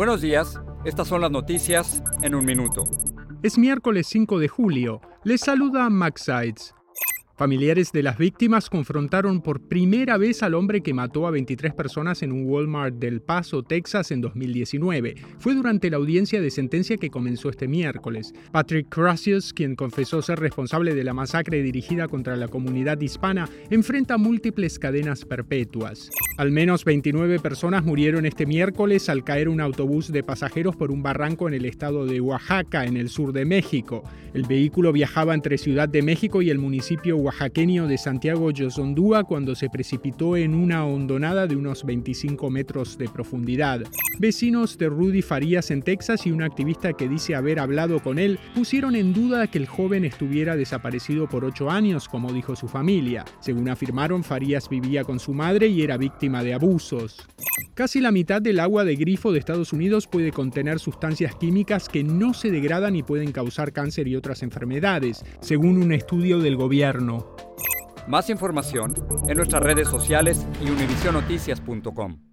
Buenos días, estas son las noticias en un minuto. Es miércoles 5 de julio. Les saluda Max Sides. Familiares de las víctimas confrontaron por primera vez al hombre que mató a 23 personas en un Walmart del Paso, Texas, en 2019. Fue durante la audiencia de sentencia que comenzó este miércoles. Patrick Crassius, quien confesó ser responsable de la masacre dirigida contra la comunidad hispana, enfrenta múltiples cadenas perpetuas. Al menos 29 personas murieron este miércoles al caer un autobús de pasajeros por un barranco en el estado de Oaxaca, en el sur de México. El vehículo viajaba entre Ciudad de México y el municipio oaxaqueño de Santiago Yosondúa cuando se precipitó en una hondonada de unos 25 metros de profundidad. Vecinos de Rudy Farías en Texas y un activista que dice haber hablado con él pusieron en duda que el joven estuviera desaparecido por ocho años, como dijo su familia. Según afirmaron, Farías vivía con su madre y era víctima de abusos. Casi la mitad del agua de grifo de Estados Unidos puede contener sustancias químicas que no se degradan y pueden causar cáncer y otras enfermedades, según un estudio del gobierno. Más información en nuestras redes sociales y univisionoticias.com.